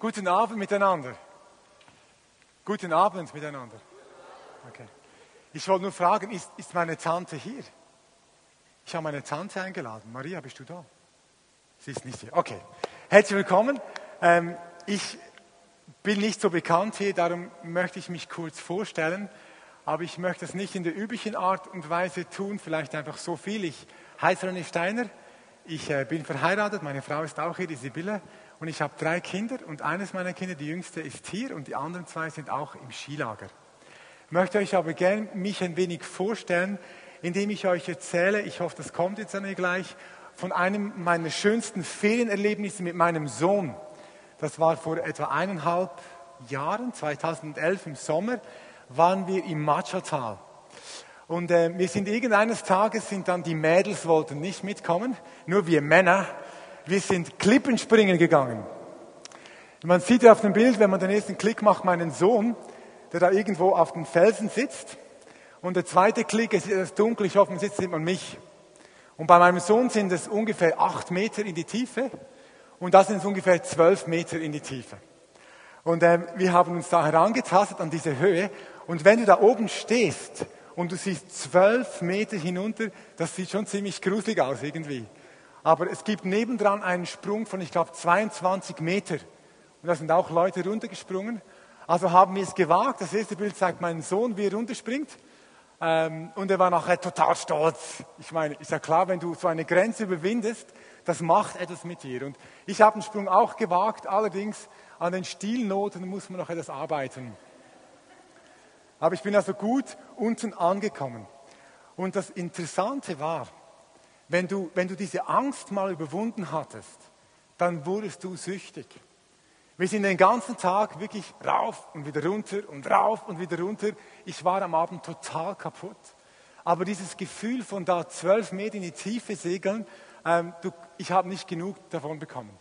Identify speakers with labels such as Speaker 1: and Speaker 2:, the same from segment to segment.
Speaker 1: Guten Abend miteinander. Guten Abend miteinander. Okay. Ich wollte nur fragen, ist, ist meine Tante hier? Ich habe meine Tante eingeladen. Maria, bist du da? Sie ist nicht hier. Okay. Herzlich willkommen. Ähm, ich bin nicht so bekannt hier, darum möchte ich mich kurz vorstellen. Aber ich möchte es nicht in der üblichen Art und Weise tun, vielleicht einfach so viel. Ich heiße René Steiner, ich äh, bin verheiratet, meine Frau ist auch hier, die Sibylle. Und ich habe drei Kinder und eines meiner Kinder, die jüngste, ist hier und die anderen zwei sind auch im Skilager. Ich möchte euch aber gerne mich ein wenig vorstellen, indem ich euch erzähle, ich hoffe, das kommt jetzt an mir gleich, von einem meiner schönsten Ferienerlebnisse mit meinem Sohn. Das war vor etwa eineinhalb Jahren, 2011 im Sommer, waren wir im Machatal. Und äh, wir sind irgendeines Tages, sind dann die Mädels wollten nicht mitkommen, nur wir Männer wir sind Klippenspringen gegangen. Man sieht ja auf dem Bild, wenn man den ersten Klick macht, meinen Sohn, der da irgendwo auf dem Felsen sitzt. Und der zweite Klick, es ist dunkel, ich hoffe, man sitzt, sieht man mich. Und bei meinem Sohn sind es ungefähr acht Meter in die Tiefe und da sind es ungefähr zwölf Meter in die Tiefe. Und äh, wir haben uns da herangetastet an diese Höhe. Und wenn du da oben stehst und du siehst zwölf Meter hinunter, das sieht schon ziemlich gruselig aus irgendwie. Aber es gibt nebendran einen Sprung von, ich glaube, 22 Meter. Und da sind auch Leute runtergesprungen. Also haben wir es gewagt. Das erste Bild zeigt meinen Sohn, wie er runterspringt. Ähm, und er war nachher total stolz. Ich meine, ist ja klar, wenn du so eine Grenze überwindest, das macht etwas mit dir. Und ich habe den Sprung auch gewagt, allerdings an den Stilnoten muss man noch etwas arbeiten. Aber ich bin also gut unten angekommen. Und das Interessante war, wenn du, wenn du diese Angst mal überwunden hattest, dann wurdest du süchtig. Wir sind den ganzen Tag wirklich rauf und wieder runter und rauf und wieder runter. Ich war am Abend total kaputt. Aber dieses Gefühl von da zwölf Meter in die Tiefe segeln, ähm, du, ich habe nicht genug davon bekommen.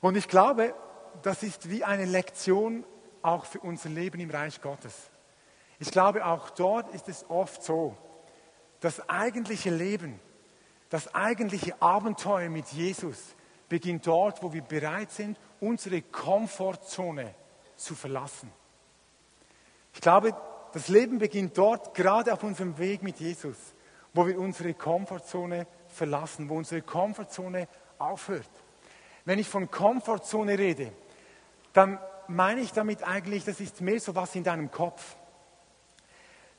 Speaker 1: Und ich glaube, das ist wie eine Lektion auch für unser Leben im Reich Gottes. Ich glaube, auch dort ist es oft so, das eigentliche Leben, das eigentliche Abenteuer mit Jesus beginnt dort, wo wir bereit sind, unsere Komfortzone zu verlassen. Ich glaube, das Leben beginnt dort, gerade auf unserem Weg mit Jesus, wo wir unsere Komfortzone verlassen, wo unsere Komfortzone aufhört. Wenn ich von Komfortzone rede, dann meine ich damit eigentlich, das ist mehr so was in deinem Kopf.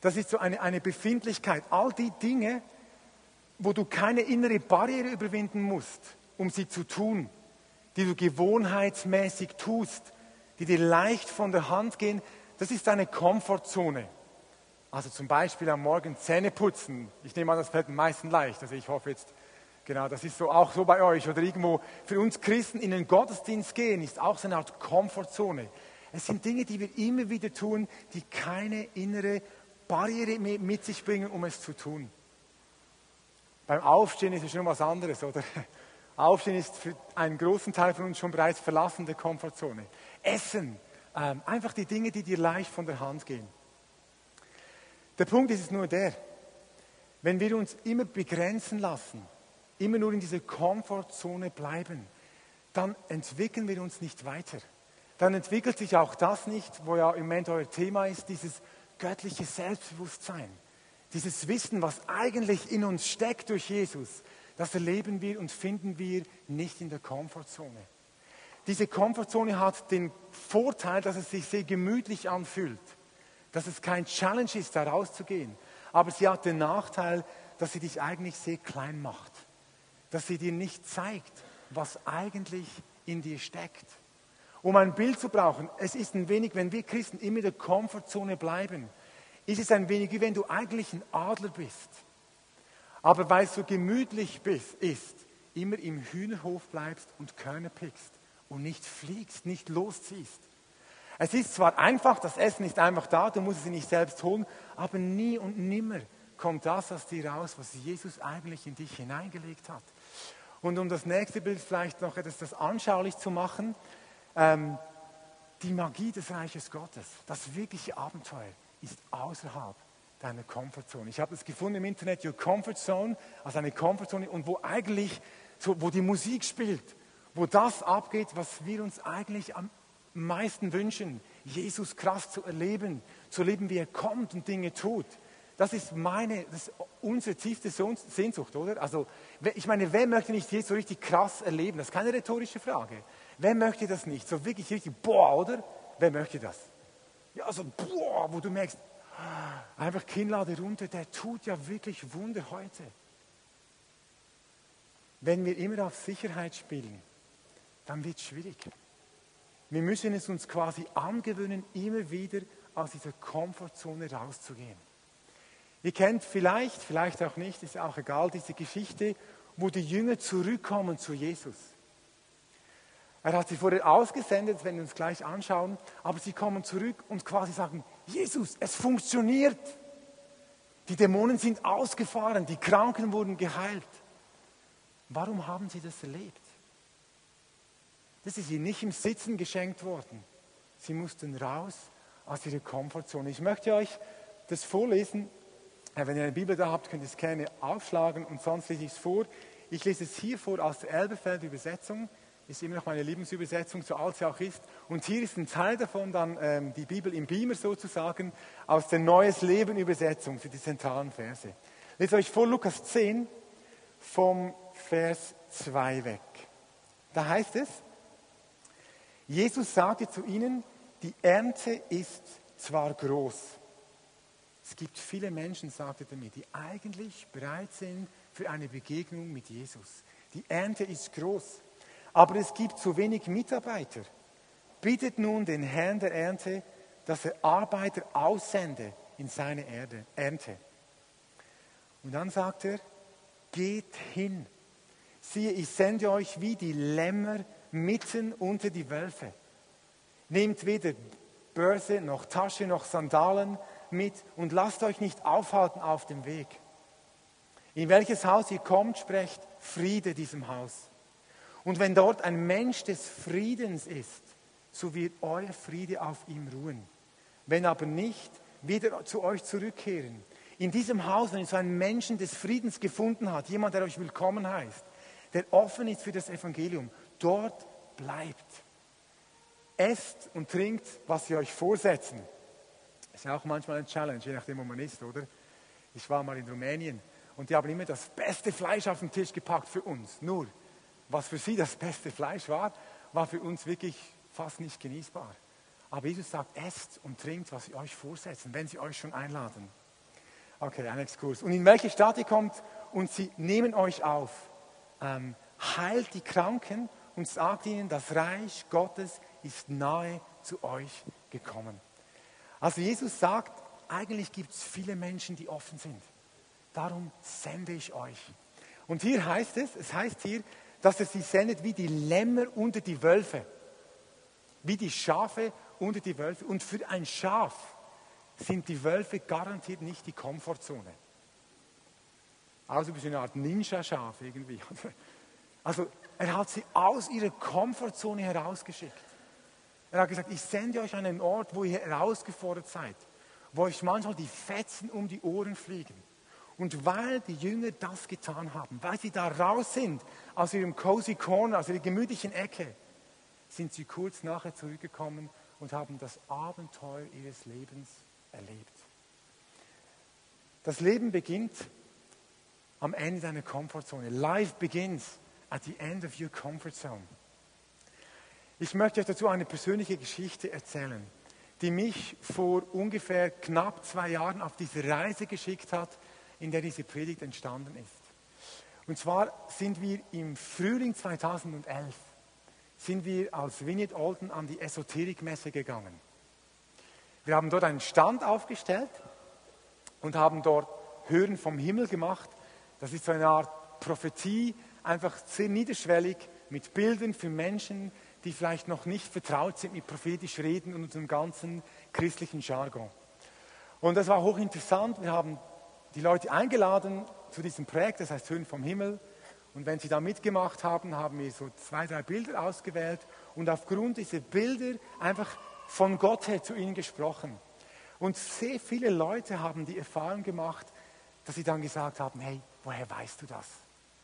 Speaker 1: Das ist so eine, eine Befindlichkeit. All die Dinge, wo du keine innere Barriere überwinden musst, um sie zu tun, die du gewohnheitsmäßig tust, die dir leicht von der Hand gehen, das ist deine Komfortzone. Also zum Beispiel am Morgen Zähne putzen. Ich nehme an, das fällt den meisten leicht. Also ich hoffe jetzt, genau, das ist so auch so bei euch. Oder irgendwo für uns Christen in den Gottesdienst gehen, ist auch so eine Art Komfortzone. Es sind Dinge, die wir immer wieder tun, die keine innere Barriere mit sich bringen, um es zu tun. Beim Aufstehen ist es schon was anderes, oder? Aufstehen ist für einen großen Teil von uns schon bereits verlassen der Komfortzone. Essen, ähm, einfach die Dinge, die dir leicht von der Hand gehen. Der Punkt ist nur der, wenn wir uns immer begrenzen lassen, immer nur in dieser Komfortzone bleiben, dann entwickeln wir uns nicht weiter. Dann entwickelt sich auch das nicht, wo ja im Moment euer Thema ist, dieses göttliche Selbstbewusstsein. Dieses Wissen, was eigentlich in uns steckt durch Jesus, das erleben wir und finden wir nicht in der Komfortzone. Diese Komfortzone hat den Vorteil, dass es sich sehr gemütlich anfühlt, dass es kein Challenge ist, da rauszugehen. Aber sie hat den Nachteil, dass sie dich eigentlich sehr klein macht, dass sie dir nicht zeigt, was eigentlich in dir steckt. Um ein Bild zu brauchen, es ist ein wenig, wenn wir Christen immer in der Komfortzone bleiben, ist es ein wenig wie wenn du eigentlich ein Adler bist, aber weil es so gemütlich bist, ist, immer im Hühnerhof bleibst und Körner pickst und nicht fliegst, nicht losziehst. Es ist zwar einfach, das Essen ist einfach da, du musst es nicht selbst holen, aber nie und nimmer kommt das aus dir raus, was Jesus eigentlich in dich hineingelegt hat. Und um das nächste Bild vielleicht noch etwas das anschaulich zu machen, ähm, die Magie des Reiches Gottes, das wirkliche Abenteuer ist außerhalb deiner Comfortzone. Ich habe es gefunden im Internet, Your Comfort Zone, also eine Comfortzone, und wo eigentlich, so, wo die Musik spielt, wo das abgeht, was wir uns eigentlich am meisten wünschen, Jesus krass zu erleben, zu erleben, wie er kommt und Dinge tut. Das ist meine, das ist unsere tiefste Sehnsucht, oder? Also, ich meine, wer möchte nicht Jesus so richtig krass erleben? Das ist keine rhetorische Frage. Wer möchte das nicht? So wirklich richtig, boah, oder? Wer möchte das? Ja, so, boah, wo du merkst, einfach Kinnlade runter, der tut ja wirklich Wunder heute. Wenn wir immer auf Sicherheit spielen, dann wird es schwierig. Wir müssen es uns quasi angewöhnen, immer wieder aus dieser Komfortzone rauszugehen. Ihr kennt vielleicht, vielleicht auch nicht, ist auch egal, diese Geschichte, wo die Jünger zurückkommen zu Jesus. Er hat sie vorher ausgesendet, das werden wir uns gleich anschauen, aber sie kommen zurück und quasi sagen, Jesus, es funktioniert. Die Dämonen sind ausgefahren, die Kranken wurden geheilt. Warum haben sie das erlebt? Das ist ihnen nicht im Sitzen geschenkt worden. Sie mussten raus aus ihrer Komfortzone. Ich möchte euch das vorlesen. Wenn ihr eine Bibel da habt, könnt ihr es gerne aufschlagen und sonst lese ich es vor. Ich lese es hier vor aus der Elbefeld Übersetzung. Ist immer noch meine Lieblingsübersetzung, so alt sie auch ist. Und hier ist ein Teil davon dann ähm, die Bibel im Beamer sozusagen aus der Neues Leben Übersetzung für die zentralen Verse. Lese euch vor Lukas 10 vom Vers 2 weg. Da heißt es, Jesus sagte zu ihnen, die Ernte ist zwar groß. Es gibt viele Menschen, sagte er mir, die eigentlich bereit sind für eine Begegnung mit Jesus. Die Ernte ist groß, aber es gibt zu wenig Mitarbeiter. Bittet nun den Herrn der Ernte, dass er Arbeiter aussende in seine Erde, Ernte. Und dann sagt er, geht hin. Siehe, ich sende euch wie die Lämmer mitten unter die Wölfe. Nehmt weder Börse noch Tasche noch Sandalen mit und lasst euch nicht aufhalten auf dem Weg. In welches Haus ihr kommt, sprecht Friede diesem Haus. Und wenn dort ein Mensch des Friedens ist, so wird euer Friede auf ihm ruhen. Wenn aber nicht, wieder zu euch zurückkehren. In diesem Haus, wenn ihr so einen Menschen des Friedens gefunden habt, jemand, der euch willkommen heißt, der offen ist für das Evangelium, dort bleibt. Esst und trinkt, was sie euch vorsetzen. Ist ja auch manchmal eine Challenge, je nachdem, wo man ist, oder? Ich war mal in Rumänien und die haben immer das beste Fleisch auf den Tisch gepackt für uns. Nur, was für sie das beste Fleisch war, war für uns wirklich fast nicht genießbar. Aber Jesus sagt, esst und trinkt, was sie euch vorsetzen, wenn sie euch schon einladen. Okay, ein Exkurs. Und in welche Stadt ihr kommt und sie nehmen euch auf, ähm, heilt die Kranken und sagt ihnen, das Reich Gottes ist nahe zu euch gekommen. Also Jesus sagt, eigentlich gibt es viele Menschen, die offen sind. Darum sende ich euch. Und hier heißt es, es heißt hier, dass er sie sendet wie die Lämmer unter die Wölfe. Wie die Schafe unter die Wölfe. Und für ein Schaf sind die Wölfe garantiert nicht die Komfortzone. Also wie eine Art Ninja-Schaf irgendwie. Also er hat sie aus ihrer Komfortzone herausgeschickt. Er hat gesagt, ich sende euch an einen Ort, wo ihr herausgefordert seid, wo euch manchmal die Fetzen um die Ohren fliegen. Und weil die Jünger das getan haben, weil sie da raus sind aus ihrem cozy Corner, aus ihrer gemütlichen Ecke, sind sie kurz nachher zurückgekommen und haben das Abenteuer ihres Lebens erlebt. Das Leben beginnt am Ende deiner Komfortzone. Life begins at the end of your comfort zone. Ich möchte euch dazu eine persönliche Geschichte erzählen, die mich vor ungefähr knapp zwei Jahren auf diese Reise geschickt hat, in der diese Predigt entstanden ist. Und zwar sind wir im Frühling 2011 sind wir als Vineyard Olden an die Esoterikmesse gegangen. Wir haben dort einen Stand aufgestellt und haben dort Hören vom Himmel gemacht. Das ist so eine Art Prophetie, einfach sehr niederschwellig mit Bildern für Menschen, die vielleicht noch nicht vertraut sind mit prophetisch Reden und unserem ganzen christlichen Jargon. Und das war hochinteressant. Wir haben die Leute eingeladen zu diesem Projekt, das heißt Höhen vom Himmel. Und wenn sie da mitgemacht haben, haben wir so zwei, drei Bilder ausgewählt und aufgrund dieser Bilder einfach von Gott her zu ihnen gesprochen. Und sehr viele Leute haben die Erfahrung gemacht, dass sie dann gesagt haben, hey, woher weißt du das?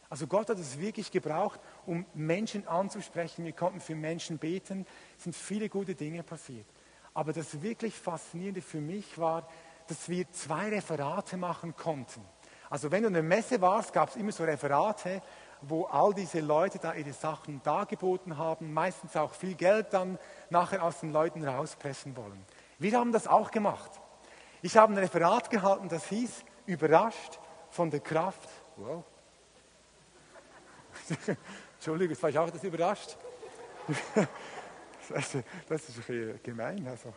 Speaker 1: Also Gott hat es wirklich gebraucht, um Menschen anzusprechen. Wir konnten für Menschen beten. Es sind viele gute Dinge passiert. Aber das wirklich Faszinierende für mich war, dass wir zwei Referate machen konnten. Also wenn du in der Messe warst, gab es immer so Referate, wo all diese Leute da ihre Sachen dargeboten haben, meistens auch viel Geld dann nachher aus den Leuten rauspressen wollen. Wir haben das auch gemacht. Ich habe ein Referat gehalten, das hieß, überrascht von der Kraft. Wow. Entschuldigung, jetzt war ich auch das überrascht. Das ist, das ist gemein. Also.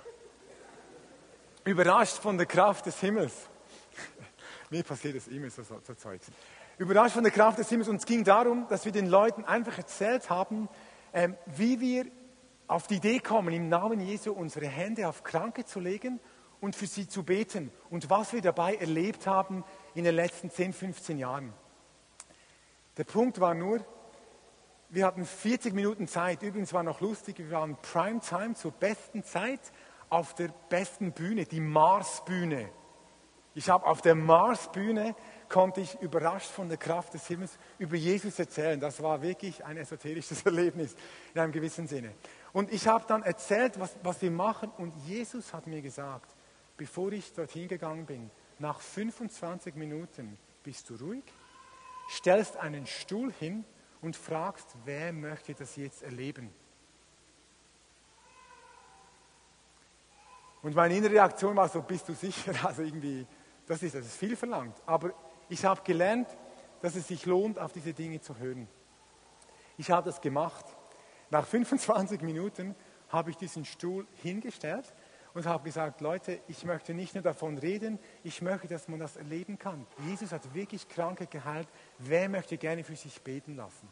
Speaker 1: Überrascht von der Kraft des Himmels. Mir passiert das immer so, so, so Zeugs. Überrascht von der Kraft des Himmels. Und es ging darum, dass wir den Leuten einfach erzählt haben, ähm, wie wir auf die Idee kommen, im Namen Jesu unsere Hände auf Kranke zu legen und für sie zu beten und was wir dabei erlebt haben in den letzten 10, 15 Jahren. Der Punkt war nur, wir hatten 40 Minuten Zeit. Übrigens war noch lustig, wir waren Primetime zur besten Zeit auf der besten Bühne, die Mars-Bühne. Ich habe auf der Mars-Bühne konnte ich überrascht von der Kraft des Himmels über Jesus erzählen. Das war wirklich ein esoterisches Erlebnis in einem gewissen Sinne. Und ich habe dann erzählt, was, was wir machen. Und Jesus hat mir gesagt, bevor ich dorthin gegangen bin, nach 25 Minuten bist du ruhig, stellst einen Stuhl hin und fragst, wer möchte das jetzt erleben? Und meine innere Reaktion war so, bist du sicher? Also irgendwie, das ist, das ist viel verlangt. Aber ich habe gelernt, dass es sich lohnt, auf diese Dinge zu hören. Ich habe das gemacht. Nach 25 Minuten habe ich diesen Stuhl hingestellt und habe gesagt, Leute, ich möchte nicht nur davon reden, ich möchte, dass man das erleben kann. Jesus hat wirklich Kranke geheilt. Wer möchte gerne für sich beten lassen?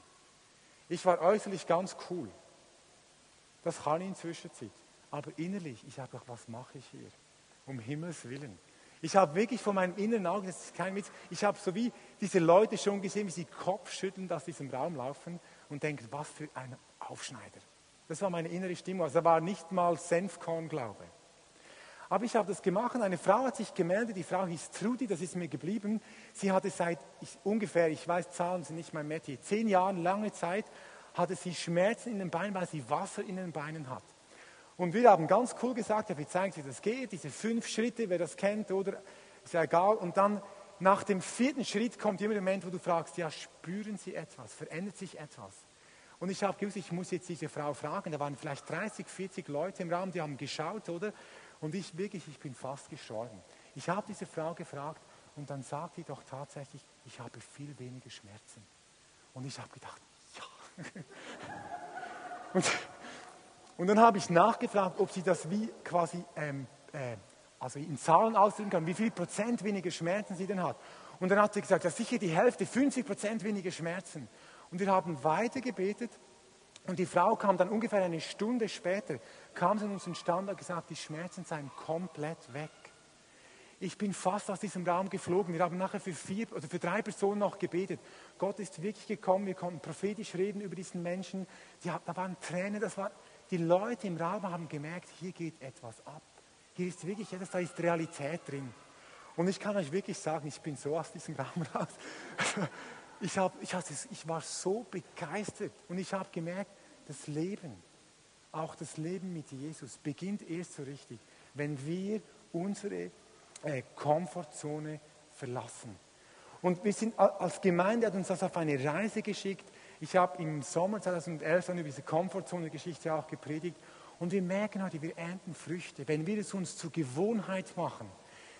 Speaker 1: Ich war äußerlich ganz cool. Das kann ich inzwischen Zeit. Aber innerlich, ich habe gedacht, was mache ich hier? Um Himmels Willen. Ich habe wirklich von meinem inneren Auge, das ist kein Witz, ich habe so wie diese Leute schon gesehen, wie sie Kopfschüttelnd aus diesem Raum laufen und denken, was für ein Aufschneider. Das war meine innere Stimmung. Also da war nicht mal Senfkorn-Glaube. Aber ich habe das gemacht. Eine Frau hat sich gemeldet, die Frau hieß Trudi, das ist mir geblieben. Sie hatte seit ich, ungefähr, ich weiß, Zahlen sind nicht mein Metier, zehn Jahren, lange Zeit, hatte sie Schmerzen in den Beinen, weil sie Wasser in den Beinen hat. Und wir haben ganz cool gesagt, ja, wir zeigen Sie, wie das geht, diese fünf Schritte, wer das kennt, oder ist ja egal. Und dann nach dem vierten Schritt kommt immer der Moment, wo du fragst, ja, spüren Sie etwas, verändert sich etwas? Und ich habe gewusst, ich muss jetzt diese Frau fragen. Da waren vielleicht 30, 40 Leute im Raum, die haben geschaut, oder? Und ich wirklich, ich bin fast gestorben. Ich habe diese Frau gefragt und dann sagt sie doch tatsächlich, ich habe viel weniger Schmerzen. Und ich habe gedacht, ja. und, und dann habe ich nachgefragt, ob sie das wie quasi ähm, äh, also in Zahlen ausdrücken kann, wie viel Prozent weniger Schmerzen sie denn hat. Und dann hat sie gesagt, ja sicher die Hälfte, 50 Prozent weniger Schmerzen. Und wir haben weiter gebetet und die Frau kam dann ungefähr eine Stunde später, kam sie in unseren Stand und gesagt, die Schmerzen seien komplett weg. Ich bin fast aus diesem Raum geflogen. Wir haben nachher für vier oder für drei Personen noch gebetet. Gott ist wirklich gekommen. Wir konnten prophetisch reden über diesen Menschen. Die, da waren Tränen. Das war, die Leute im Raum haben gemerkt, hier geht etwas ab. Hier ist wirklich etwas, da ist Realität drin. Und ich kann euch wirklich sagen, ich bin so aus diesem Raum raus. Ich, hab, ich, ich war so begeistert und ich habe gemerkt, das Leben, auch das Leben mit Jesus, beginnt erst so richtig, wenn wir unsere äh, Komfortzone verlassen. Und wir sind als Gemeinde hat uns das auf eine Reise geschickt. Ich habe im Sommer 2011 dann über diese Komfortzone-Geschichte auch gepredigt. Und wir merken heute, wir ernten Früchte. Wenn wir es uns zur Gewohnheit machen,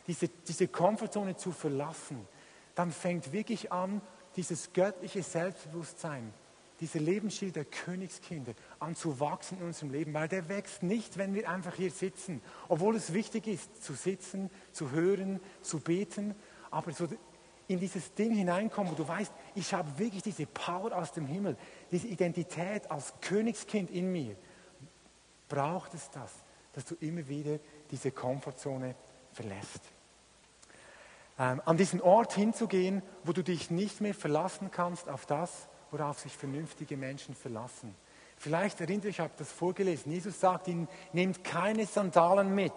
Speaker 1: diese, diese Komfortzone zu verlassen, dann fängt wirklich an, dieses göttliche Selbstbewusstsein, dieser Lebensstil der Königskinder an zu wachsen in unserem Leben, weil der wächst nicht, wenn wir einfach hier sitzen, obwohl es wichtig ist, zu sitzen, zu hören, zu beten, aber so in dieses Ding hineinkommen, wo du weißt, ich habe wirklich diese Power aus dem Himmel, diese Identität als Königskind in mir, braucht es das, dass du immer wieder diese Komfortzone verlässt ähm, an diesen Ort hinzugehen, wo du dich nicht mehr verlassen kannst auf das, worauf sich vernünftige Menschen verlassen. Vielleicht erinnert euch, ich habe das vorgelesen. Jesus sagt ihnen, nehmt keine Sandalen mit,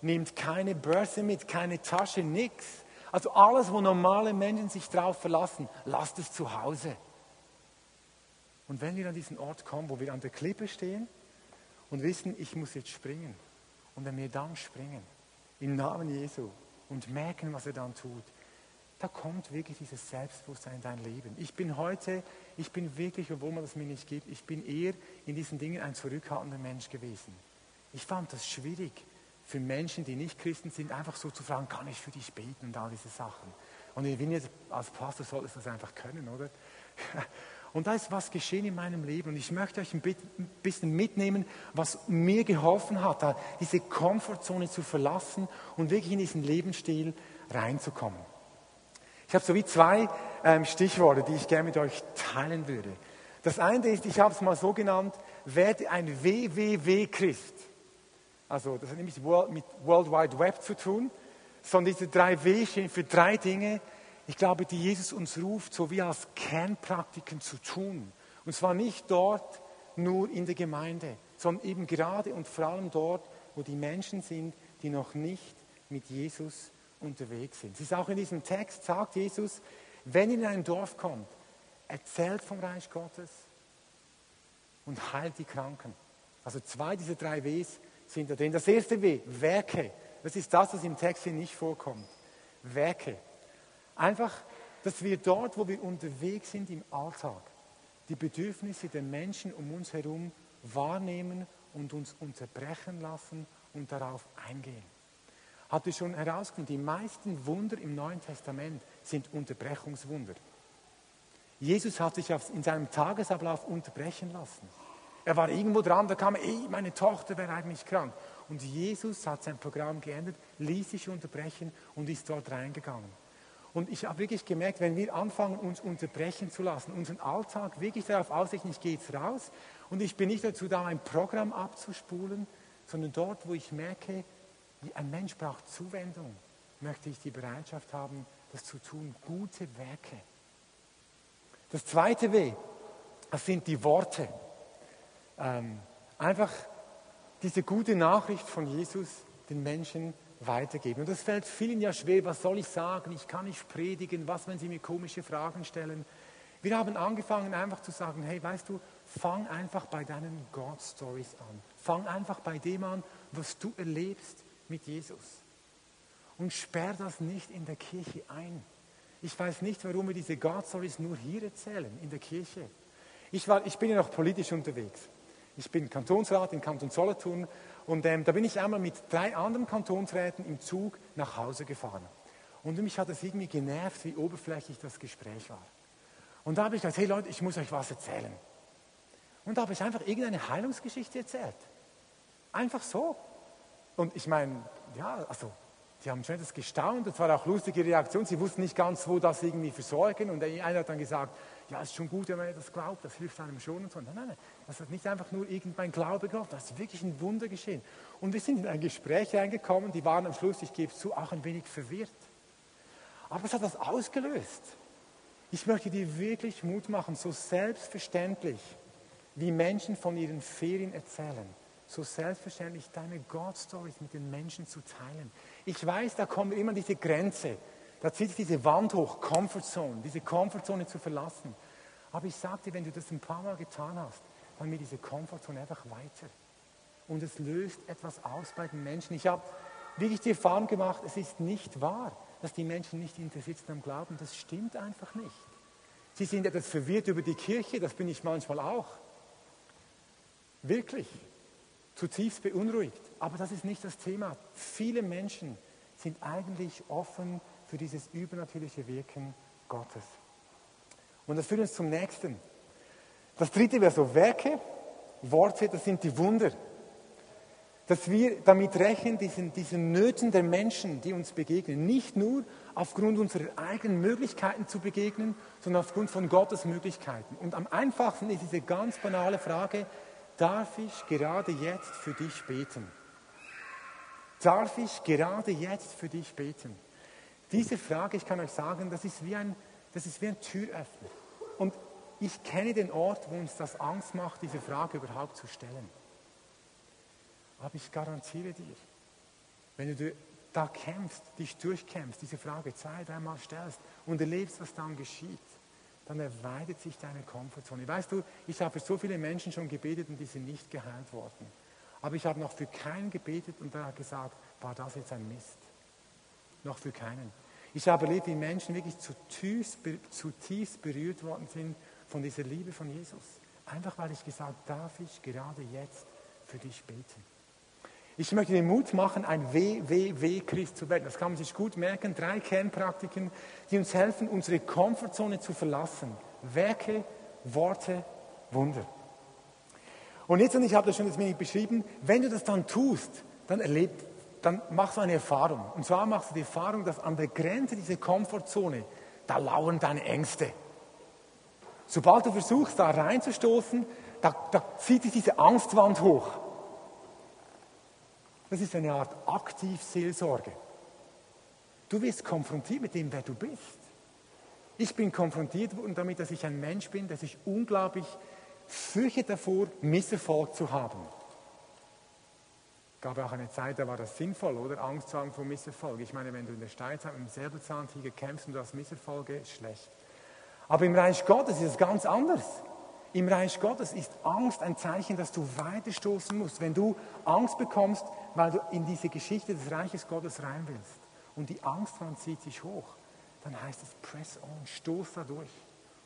Speaker 1: nehmt keine Börse mit, keine Tasche, nichts. Also alles, wo normale Menschen sich drauf verlassen, lasst es zu Hause. Und wenn wir an diesen Ort kommen, wo wir an der Klippe stehen und wissen, ich muss jetzt springen, und wenn wir dann springen, im Namen Jesu, und merken, was er dann tut, da kommt wirklich dieses Selbstbewusstsein in dein Leben. Ich bin heute, ich bin wirklich, obwohl man das mir nicht gibt, ich bin eher in diesen Dingen ein zurückhaltender Mensch gewesen. Ich fand das schwierig für Menschen, die nicht Christen sind, einfach so zu fragen, kann ich für dich beten und all diese Sachen. Und ich bin jetzt als Pastor solltest du das einfach können, oder? Und da ist was geschehen in meinem Leben. Und ich möchte euch ein bisschen mitnehmen, was mir geholfen hat, diese Komfortzone zu verlassen und wirklich in diesen Lebensstil reinzukommen. Ich habe so wie zwei ähm, Stichworte, die ich gerne mit euch teilen würde. Das eine ist, ich habe es mal so genannt, werde ein WWW-Christ. Also das hat nämlich mit World Wide Web zu tun, sondern diese drei W stehen für drei Dinge, ich glaube, die Jesus uns ruft, so wie als Kernpraktiken zu tun. Und zwar nicht dort nur in der Gemeinde, sondern eben gerade und vor allem dort, wo die Menschen sind, die noch nicht mit Jesus unterwegs sind. Es ist auch in diesem Text, sagt Jesus, wenn ihr in ein Dorf kommt, erzählt vom Reich Gottes und heilt die Kranken. Also zwei dieser drei Ws sind da drin. Das erste W, Werke. Das ist das, was im Text hier nicht vorkommt. Werke. Einfach, dass wir dort, wo wir unterwegs sind im Alltag, die Bedürfnisse der Menschen um uns herum wahrnehmen und uns unterbrechen lassen und darauf eingehen hatte schon herausgefunden, die meisten Wunder im Neuen Testament sind Unterbrechungswunder. Jesus hat sich in seinem Tagesablauf unterbrechen lassen. Er war irgendwo dran, da kam, ey, meine Tochter wäre eigentlich krank. Und Jesus hat sein Programm geändert, ließ sich unterbrechen und ist dort reingegangen. Und ich habe wirklich gemerkt, wenn wir anfangen, uns unterbrechen zu lassen, unseren Alltag wirklich darauf ausrichten, ich gehe jetzt raus und ich bin nicht dazu da, ein Programm abzuspulen, sondern dort, wo ich merke, ein Mensch braucht Zuwendung. Möchte ich die Bereitschaft haben, das zu tun, gute Werke. Das zweite W, das sind die Worte. Ähm, einfach diese gute Nachricht von Jesus den Menschen weitergeben. Und das fällt vielen ja schwer. Was soll ich sagen? Ich kann nicht predigen. Was, wenn sie mir komische Fragen stellen? Wir haben angefangen einfach zu sagen, hey, weißt du, fang einfach bei deinen God Stories an. Fang einfach bei dem an, was du erlebst mit Jesus. Und sperr das nicht in der Kirche ein. Ich weiß nicht, warum wir diese God Stories nur hier erzählen, in der Kirche. Ich, war, ich bin ja noch politisch unterwegs. Ich bin Kantonsrat in Kanton Solothurn und ähm, da bin ich einmal mit drei anderen Kantonsräten im Zug nach Hause gefahren. Und mich hat es irgendwie genervt, wie oberflächlich das Gespräch war. Und da habe ich gesagt, hey Leute, ich muss euch was erzählen. Und da habe ich einfach irgendeine Heilungsgeschichte erzählt. Einfach so. Und ich meine, ja, also, die haben schon etwas gestaunt, und zwar auch lustige Reaktion. Sie wussten nicht ganz, wo das irgendwie versorgen. Und einer hat dann gesagt, ja, es ist schon gut, wenn man das glaubt, das hilft einem schon und so. Nein, nein, nein, das hat nicht einfach nur irgendein Glaube gehabt, das ist wirklich ein Wunder geschehen. Und wir sind in ein Gespräch reingekommen, die waren am Schluss, ich gebe zu, auch ein wenig verwirrt. Aber es hat das ausgelöst. Ich möchte dir wirklich Mut machen, so selbstverständlich, wie Menschen von ihren Ferien erzählen so selbstverständlich deine God-Stories mit den Menschen zu teilen. Ich weiß, da kommt immer diese Grenze. Da zieht sich diese Wand hoch, Comfortzone, diese Comfortzone zu verlassen. Aber ich sagte, wenn du das ein paar Mal getan hast, dann wird diese Comfortzone einfach weiter. Und es löst etwas aus bei den Menschen. Ich habe wirklich die Erfahrung gemacht, es ist nicht wahr, dass die Menschen nicht interessiert sind am Glauben. Das stimmt einfach nicht. Sie sind etwas verwirrt über die Kirche, das bin ich manchmal auch. Wirklich zutiefst beunruhigt. Aber das ist nicht das Thema. Viele Menschen sind eigentlich offen für dieses übernatürliche Wirken Gottes. Und das führt uns zum nächsten. Das dritte wäre so Werke, Worte, das sind die Wunder. Dass wir damit rechnen, diesen, diesen Nöten der Menschen, die uns begegnen, nicht nur aufgrund unserer eigenen Möglichkeiten zu begegnen, sondern aufgrund von Gottes Möglichkeiten. Und am einfachsten ist diese ganz banale Frage, darf ich gerade jetzt für dich beten? Darf ich gerade jetzt für dich beten? Diese Frage, ich kann euch sagen, das ist wie ein, das ist wie ein Türöffner. Und ich kenne den Ort, wo uns das Angst macht, diese Frage überhaupt zu stellen. Aber ich garantiere dir, wenn du da kämpfst, dich durchkämpfst, diese Frage zwei, dreimal stellst und erlebst, was dann geschieht, dann erweitert sich deine Komfortzone. Weißt du, ich habe für so viele Menschen schon gebetet und die sind nicht geheilt worden. Aber ich habe noch für keinen gebetet und da gesagt, war das jetzt ein Mist? Noch für keinen. Ich habe erlebt, wie Menschen wirklich zutiefst, zutiefst berührt worden sind von dieser Liebe von Jesus. Einfach weil ich gesagt darf ich gerade jetzt für dich beten. Ich möchte den Mut machen, ein WWW-Christ zu werden. Das kann man sich gut merken. Drei Kernpraktiken, die uns helfen, unsere Komfortzone zu verlassen. Werke, Worte, Wunder. Und jetzt, und ich habe das schon jetzt wenig beschrieben, wenn du das dann tust, dann erlebt, dann machst du eine Erfahrung. Und zwar machst du die Erfahrung, dass an der Grenze dieser Komfortzone, da lauern deine Ängste. Sobald du versuchst, da reinzustoßen, da, da zieht sich diese Angstwand hoch. Das ist eine Art Aktivseelsorge. Du wirst konfrontiert mit dem, wer du bist. Ich bin konfrontiert worden damit, dass ich ein Mensch bin, der sich unglaublich fürchtet davor, Misserfolg zu haben. Es gab auch eine Zeit, da war das sinnvoll, oder? Angst zu haben vor Misserfolg. Ich meine, wenn du in der Steinzeit mit dem Säbelzahntiger kämpfst und du hast Misserfolge, ist schlecht. Aber im Reich Gottes ist es ganz anders. Im Reich Gottes ist Angst ein Zeichen, dass du weiterstoßen musst. Wenn du Angst bekommst, weil du in diese Geschichte des Reiches Gottes rein willst und die Angstwand zieht sich hoch, dann heißt es press on, stoß da durch.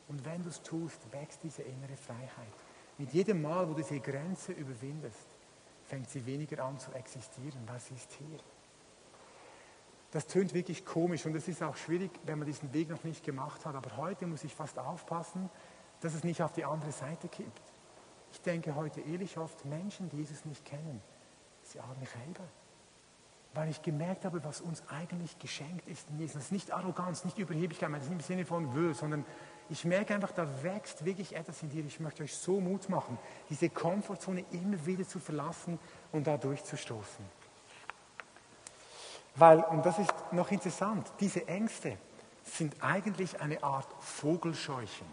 Speaker 1: Und wenn du es tust, wächst diese innere Freiheit. Mit jedem Mal, wo du diese Grenze überwindest, fängt sie weniger an zu existieren, sie ist hier. Das tönt wirklich komisch und es ist auch schwierig, wenn man diesen Weg noch nicht gemacht hat. Aber heute muss ich fast aufpassen, dass es nicht auf die andere Seite kippt. Ich denke heute ehrlich oft, Menschen, die Jesus nicht kennen, sie haben mich selber. Weil ich gemerkt habe, was uns eigentlich geschenkt ist in Jesus. Das ist nicht Arroganz, nicht Überheblichkeit, das ist nicht im Sinne von Will, sondern ich merke einfach, da wächst wirklich etwas in dir. Ich möchte euch so Mut machen, diese Komfortzone immer wieder zu verlassen und da durchzustoßen. Weil, und das ist noch interessant, diese Ängste sind eigentlich eine Art Vogelscheuchen.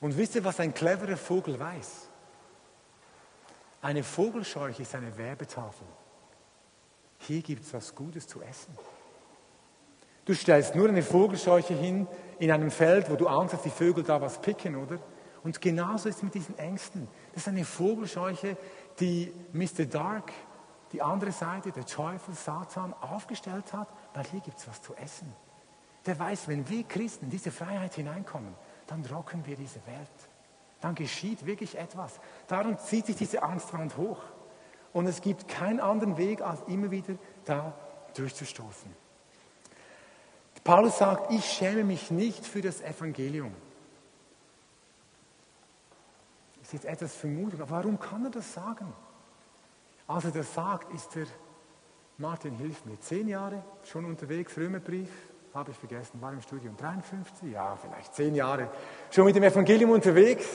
Speaker 1: Und wisst ihr, was ein cleverer Vogel weiß? Eine Vogelscheuche ist eine Werbetafel. Hier gibt es was Gutes zu essen. Du stellst nur eine Vogelscheuche hin in einem Feld, wo du Angst hast, die Vögel da was picken, oder? Und genauso ist es mit diesen Ängsten. Das ist eine Vogelscheuche, die Mr. Dark, die andere Seite, der Teufel, Satan, aufgestellt hat, weil hier gibt es was zu essen. Der weiß, wenn wir Christen in diese Freiheit hineinkommen, dann rocken wir diese Welt. Dann geschieht wirklich etwas. Darum zieht sich diese Angstwand hoch. Und es gibt keinen anderen Weg, als immer wieder da durchzustoßen. Paulus sagt, ich schäme mich nicht für das Evangelium. Das ist jetzt etwas Vermutung, aber warum kann er das sagen? Als er das sagt, ist er, Martin hilft mir, zehn Jahre schon unterwegs, Römerbrief, habe ich vergessen, war im Studium 53, ja, vielleicht zehn Jahre, schon mit dem Evangelium unterwegs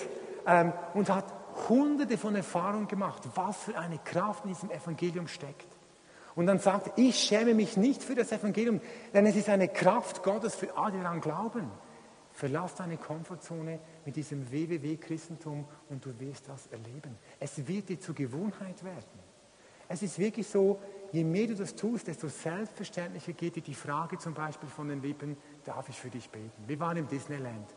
Speaker 1: ähm, und hat hunderte von Erfahrungen gemacht, was für eine Kraft in diesem Evangelium steckt. Und dann sagt, ich schäme mich nicht für das Evangelium, denn es ist eine Kraft Gottes für alle, die daran glauben. Verlass deine Komfortzone mit diesem WWW-Christentum und du wirst das erleben. Es wird dir zur Gewohnheit werden. Es ist wirklich so, je mehr du das tust, desto selbstverständlicher geht dir die Frage zum Beispiel von den Lippen, darf ich für dich beten? Wir waren im Disneyland.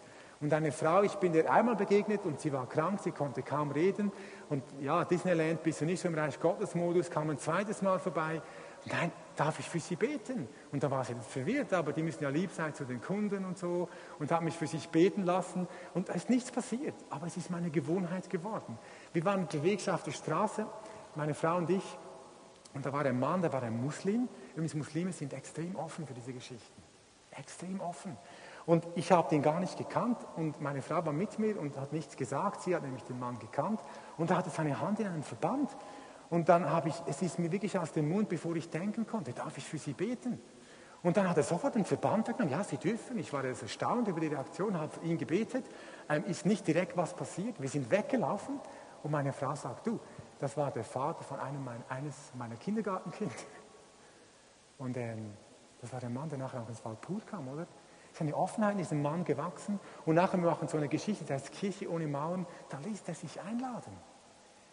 Speaker 1: Und eine Frau, ich bin ihr einmal begegnet und sie war krank, sie konnte kaum reden. Und ja, Disneyland, bist du nicht so im Reich Gottes-Modus, kam ein zweites Mal vorbei. Nein, darf ich für sie beten? Und da war sie verwirrt, aber die müssen ja lieb sein zu den Kunden und so. Und hat mich für sich beten lassen. Und da ist nichts passiert, aber es ist meine Gewohnheit geworden. Wir waren unterwegs auf der Straße, meine Frau und ich. Und da war ein Mann, der war ein Muslim. Übrigens, Muslime sind extrem offen für diese Geschichten. Extrem offen. Und ich habe den gar nicht gekannt und meine Frau war mit mir und hat nichts gesagt. Sie hat nämlich den Mann gekannt und er hatte seine Hand in einen Verband. Und dann habe ich, es ist mir wirklich aus dem Mund, bevor ich denken konnte, darf ich für Sie beten? Und dann hat er sofort den Verband weggenommen. Ja, Sie dürfen. Ich war erstaunt über die Reaktion, habe ihn gebetet. Ähm, ist nicht direkt was passiert. Wir sind weggelaufen und meine Frau sagt, du, das war der Vater von einem eines meiner Kindergartenkinder. Und ähm, das war der Mann, der nachher auch ins Waldpur kam, oder? Seine Offenheit in diesem Mann gewachsen. Und nachher wir machen so eine Geschichte, das heißt Kirche ohne Mauern, da ließ er sich einladen.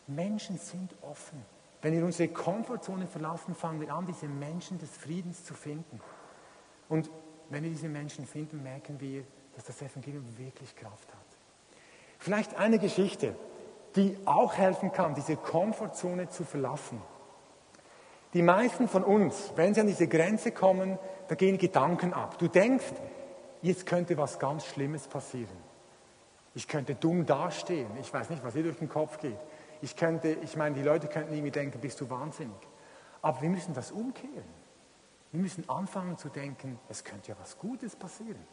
Speaker 1: Menschen sind offen. Wenn wir unsere Komfortzone verlassen, fangen wir an, diese Menschen des Friedens zu finden. Und wenn wir diese Menschen finden, merken wir, dass das Evangelium wirklich Kraft hat. Vielleicht eine Geschichte, die auch helfen kann, diese Komfortzone zu verlassen. Die meisten von uns, wenn sie an diese Grenze kommen, da gehen Gedanken ab. Du denkst, jetzt könnte was ganz Schlimmes passieren. Ich könnte dumm dastehen. Ich weiß nicht, was dir durch den Kopf geht. Ich könnte, ich meine, die Leute könnten irgendwie denken, bist du wahnsinnig. Aber wir müssen das umkehren. Wir müssen anfangen zu denken, es könnte ja was Gutes passieren.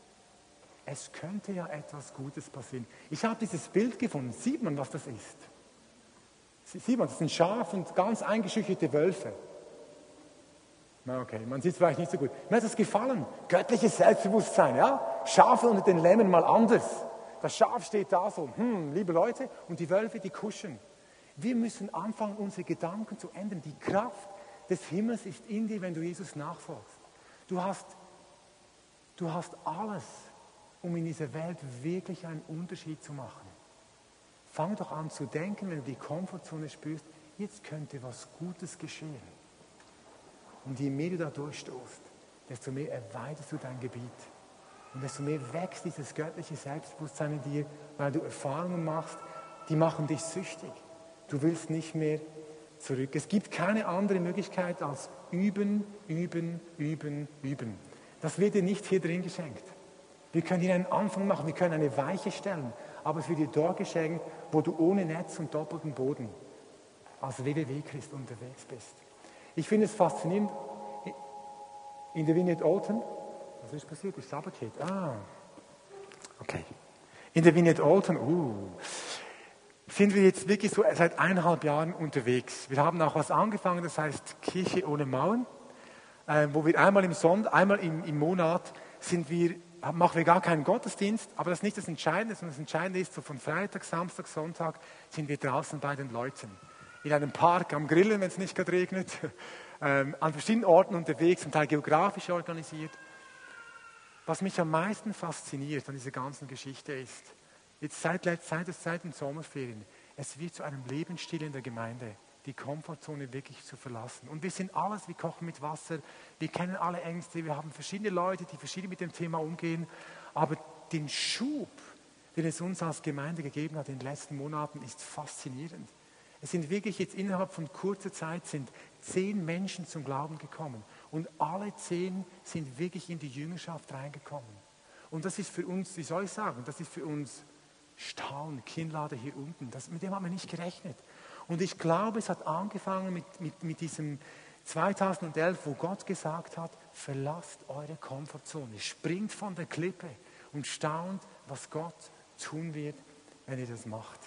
Speaker 1: Es könnte ja etwas Gutes passieren. Ich habe dieses Bild gefunden. Sieht man, was das ist? Sieht man, das sind Schaf und ganz eingeschüchterte Wölfe. Na okay, man sieht es vielleicht nicht so gut. Mir hat das gefallen. Göttliches Selbstbewusstsein, ja? Schafe unter den Lämmen mal anders. Das Schaf steht da so, hm, liebe Leute, und die Wölfe, die kuschen. Wir müssen anfangen, unsere Gedanken zu ändern. Die Kraft des Himmels ist in dir, wenn du Jesus nachfolgst. Du hast, du hast alles, um in dieser Welt wirklich einen Unterschied zu machen. Fang doch an zu denken, wenn du die Komfortzone spürst, jetzt könnte was Gutes geschehen. Und je mehr du da durchstoßt, desto mehr erweiterst du dein Gebiet. Und desto mehr wächst dieses göttliche Selbstbewusstsein in dir, weil du Erfahrungen machst, die machen dich süchtig. Du willst nicht mehr zurück. Es gibt keine andere Möglichkeit als üben, üben, üben, üben. Das wird dir nicht hier drin geschenkt. Wir können hier einen Anfang machen, wir können eine Weiche stellen, aber es wird dir dort geschenkt, wo du ohne Netz und doppelten Boden als WWW-Christ unterwegs bist. Ich finde es faszinierend, in der Vignette Alton, was ist passiert? Ist sabotiert. Ah, okay. In der Vignette Alton, uh, sind wir jetzt wirklich so seit eineinhalb Jahren unterwegs. Wir haben auch was angefangen, das heißt Kirche ohne Mauern, äh, wo wir einmal im Sonntag, einmal im, im Monat sind wir, machen wir gar keinen Gottesdienst, aber das ist nicht das Entscheidende, sondern das Entscheidende ist, so von Freitag, Samstag, Sonntag sind wir draußen bei den Leuten. In einem Park, am Grillen, wenn es nicht gerade regnet, ähm, an verschiedenen Orten unterwegs, zum Teil geografisch organisiert. Was mich am meisten fasziniert an dieser ganzen Geschichte ist, Jetzt seit, seit, seit den Sommerferien, es wird zu einem Lebensstil in der Gemeinde, die Komfortzone wirklich zu verlassen. Und wir sind alles, wir kochen mit Wasser, wir kennen alle Ängste, wir haben verschiedene Leute, die verschieden mit dem Thema umgehen. Aber den Schub, den es uns als Gemeinde gegeben hat in den letzten Monaten, ist faszinierend. Es sind wirklich jetzt innerhalb von kurzer Zeit sind zehn Menschen zum Glauben gekommen. Und alle zehn sind wirklich in die Jüngerschaft reingekommen. Und das ist für uns, wie soll ich sagen, das ist für uns Staunen, Kinnlade hier unten. Das, mit dem haben wir nicht gerechnet. Und ich glaube, es hat angefangen mit, mit, mit diesem 2011, wo Gott gesagt hat, verlasst eure Komfortzone, springt von der Klippe und staunt, was Gott tun wird, wenn ihr das macht.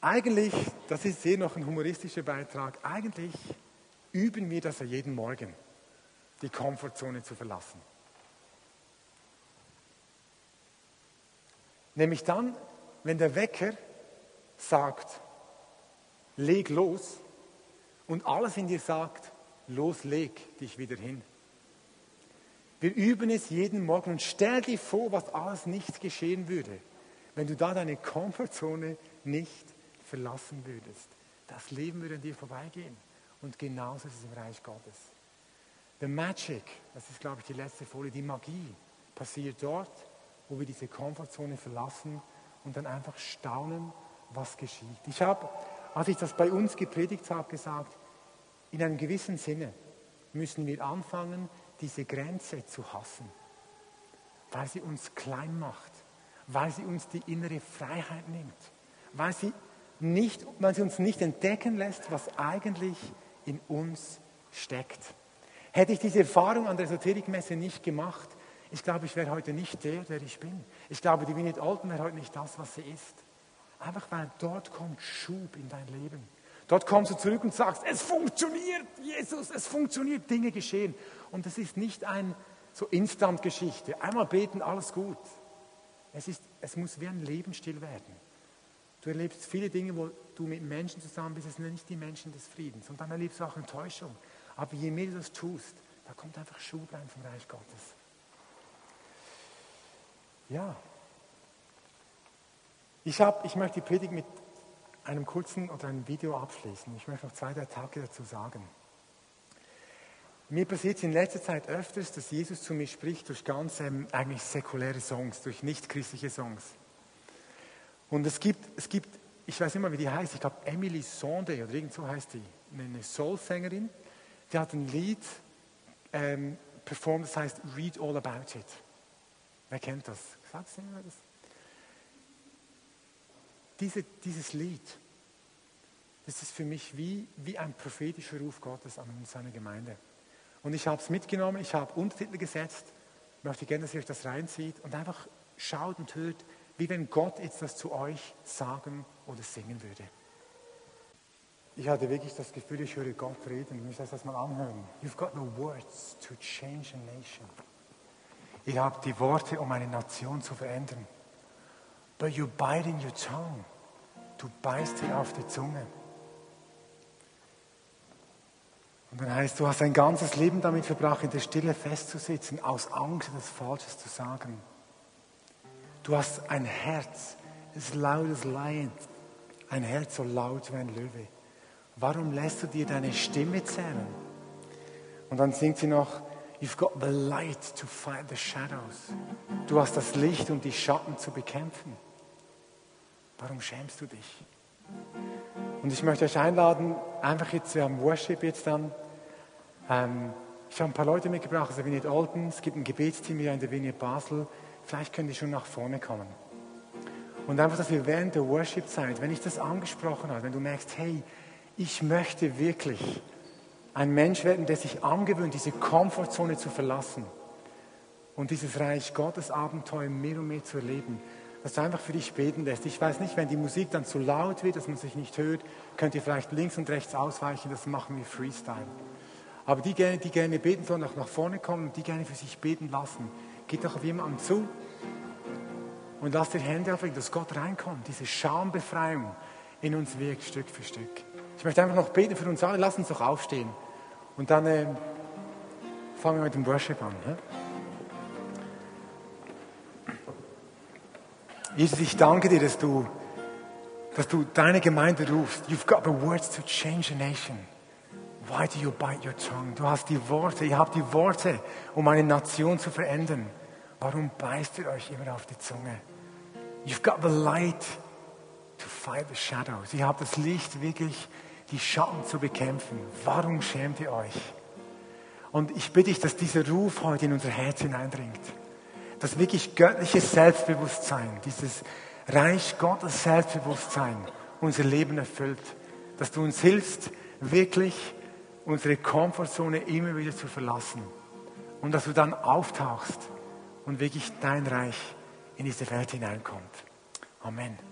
Speaker 1: Eigentlich, das ist hier noch ein humoristischer Beitrag, eigentlich üben wir das ja jeden Morgen, die Komfortzone zu verlassen. Nämlich dann, wenn der Wecker sagt, leg los und alles in dir sagt, los, leg dich wieder hin. Wir üben es jeden Morgen und stell dir vor, was alles nicht geschehen würde, wenn du da deine Komfortzone nicht verlassen würdest. Das Leben würde an dir vorbeigehen. Und genauso ist es im Reich Gottes. The Magic, das ist, glaube ich, die letzte Folie, die Magie passiert dort, wo wir diese Komfortzone verlassen und dann einfach staunen, was geschieht. Ich habe, als ich das bei uns gepredigt habe, gesagt, in einem gewissen Sinne müssen wir anfangen, diese Grenze zu hassen, weil sie uns klein macht, weil sie uns die innere Freiheit nimmt, weil sie, nicht, weil sie uns nicht entdecken lässt, was eigentlich in uns steckt. Hätte ich diese Erfahrung an der Esoterikmesse nicht gemacht, ich glaube, ich wäre heute nicht der, der ich bin. Ich glaube, die Winnie Alten wäre heute nicht das, was sie ist. Einfach weil dort kommt Schub in dein Leben. Dort kommst du zurück und sagst, es funktioniert, Jesus, es funktioniert, Dinge geschehen. Und es ist nicht ein so Instant-Geschichte. Einmal beten, alles gut. Es, ist, es muss wie ein Lebensstil werden. Du erlebst viele Dinge, wo du mit Menschen zusammen bist, es sind nicht die Menschen des Friedens. Und dann erlebst du auch Enttäuschung. Aber je mehr du das tust, da kommt einfach Schub rein vom Reich Gottes. Ja. Ich, hab, ich möchte die Predigt mit einem kurzen oder einem Video abschließen. Ich möchte noch zwei, drei Tage dazu sagen. Mir passiert in letzter Zeit öfters, dass Jesus zu mir spricht durch ganz ähm, eigentlich säkuläre Songs, durch nicht-christliche Songs. Und es gibt, es gibt, ich weiß nicht mal, wie die heißt, ich glaube Emily Sonde oder irgend so heißt die, eine Soul-Sängerin, die hat ein Lied ähm, performt, das heißt Read All About It. Wer kennt das? Sag's mir das? Diese, dieses Lied, das ist für mich wie, wie ein prophetischer Ruf Gottes an seine Gemeinde. Und ich habe es mitgenommen, ich habe Untertitel gesetzt, möchte gerne, dass ihr euch das reinzieht und einfach schaut und hört, wie wenn Gott jetzt das zu euch sagen oder singen würde. Ich hatte wirklich das Gefühl, ich höre Gott reden. Ich möchte das mal anhören. You've got the words to change a nation. Ihr habt die Worte, um eine Nation zu verändern. But you bite in your tongue. Du beißt dir auf die Zunge. Und dann heißt, du hast ein ganzes Leben damit verbracht, in der Stille festzusitzen, aus Angst, etwas Falsches zu sagen. Du hast ein Herz, as loud as lion, ein Herz so laut wie ein Löwe. Warum lässt du dir deine Stimme zählen? Und dann singt sie noch, You've got the light to fight the shadows. Du hast das Licht, um die Schatten zu bekämpfen. Warum schämst du dich? Und ich möchte euch einladen, einfach jetzt, wir haben Worship jetzt dann. Ähm, ich habe ein paar Leute mitgebracht aus der Vignette Olden. Es gibt ein Gebetsteam hier in der Vignette Basel. Vielleicht können die schon nach vorne kommen. Und einfach, dass wir während der Worship-Zeit, wenn ich das angesprochen habe, wenn du merkst, hey, ich möchte wirklich ein Mensch werden, der sich angewöhnt, diese Komfortzone zu verlassen und dieses Reich Gottes Abenteuer mehr und mehr zu erleben, dass du einfach für dich beten lässt. Ich weiß nicht, wenn die Musik dann zu laut wird, dass man sich nicht hört, könnt ihr vielleicht links und rechts ausweichen, das machen wir Freestyle. Aber die gerne, die gerne beten sollen, auch nach vorne kommen und die gerne für sich beten lassen, geht doch auf jemanden zu und lasst die Hände auflegen, dass Gott reinkommt, diese Schambefreiung in uns wirkt, Stück für Stück. Ich möchte einfach noch beten für uns alle, lass uns doch aufstehen und dann äh, fangen wir mit dem Worship an. Ja? Jesus, ich danke dir, dass du, dass du deine Gemeinde rufst. You've got the words to change a nation. Why do you bite your tongue? Du hast die Worte, ihr habt die Worte, um eine Nation zu verändern. Warum beißt ihr euch immer auf die Zunge? You've got the light to fight the shadows. Ihr habt das Licht, wirklich die Schatten zu bekämpfen. Warum schämt ihr euch? Und ich bitte dich, dass dieser Ruf heute in unser Herz hineindringt das wirklich göttliche Selbstbewusstsein, dieses Reich Gottes Selbstbewusstsein unser Leben erfüllt. Dass du uns hilfst, wirklich unsere Komfortzone immer wieder zu verlassen. Und dass du dann auftauchst und wirklich dein Reich in diese Welt hineinkommt. Amen.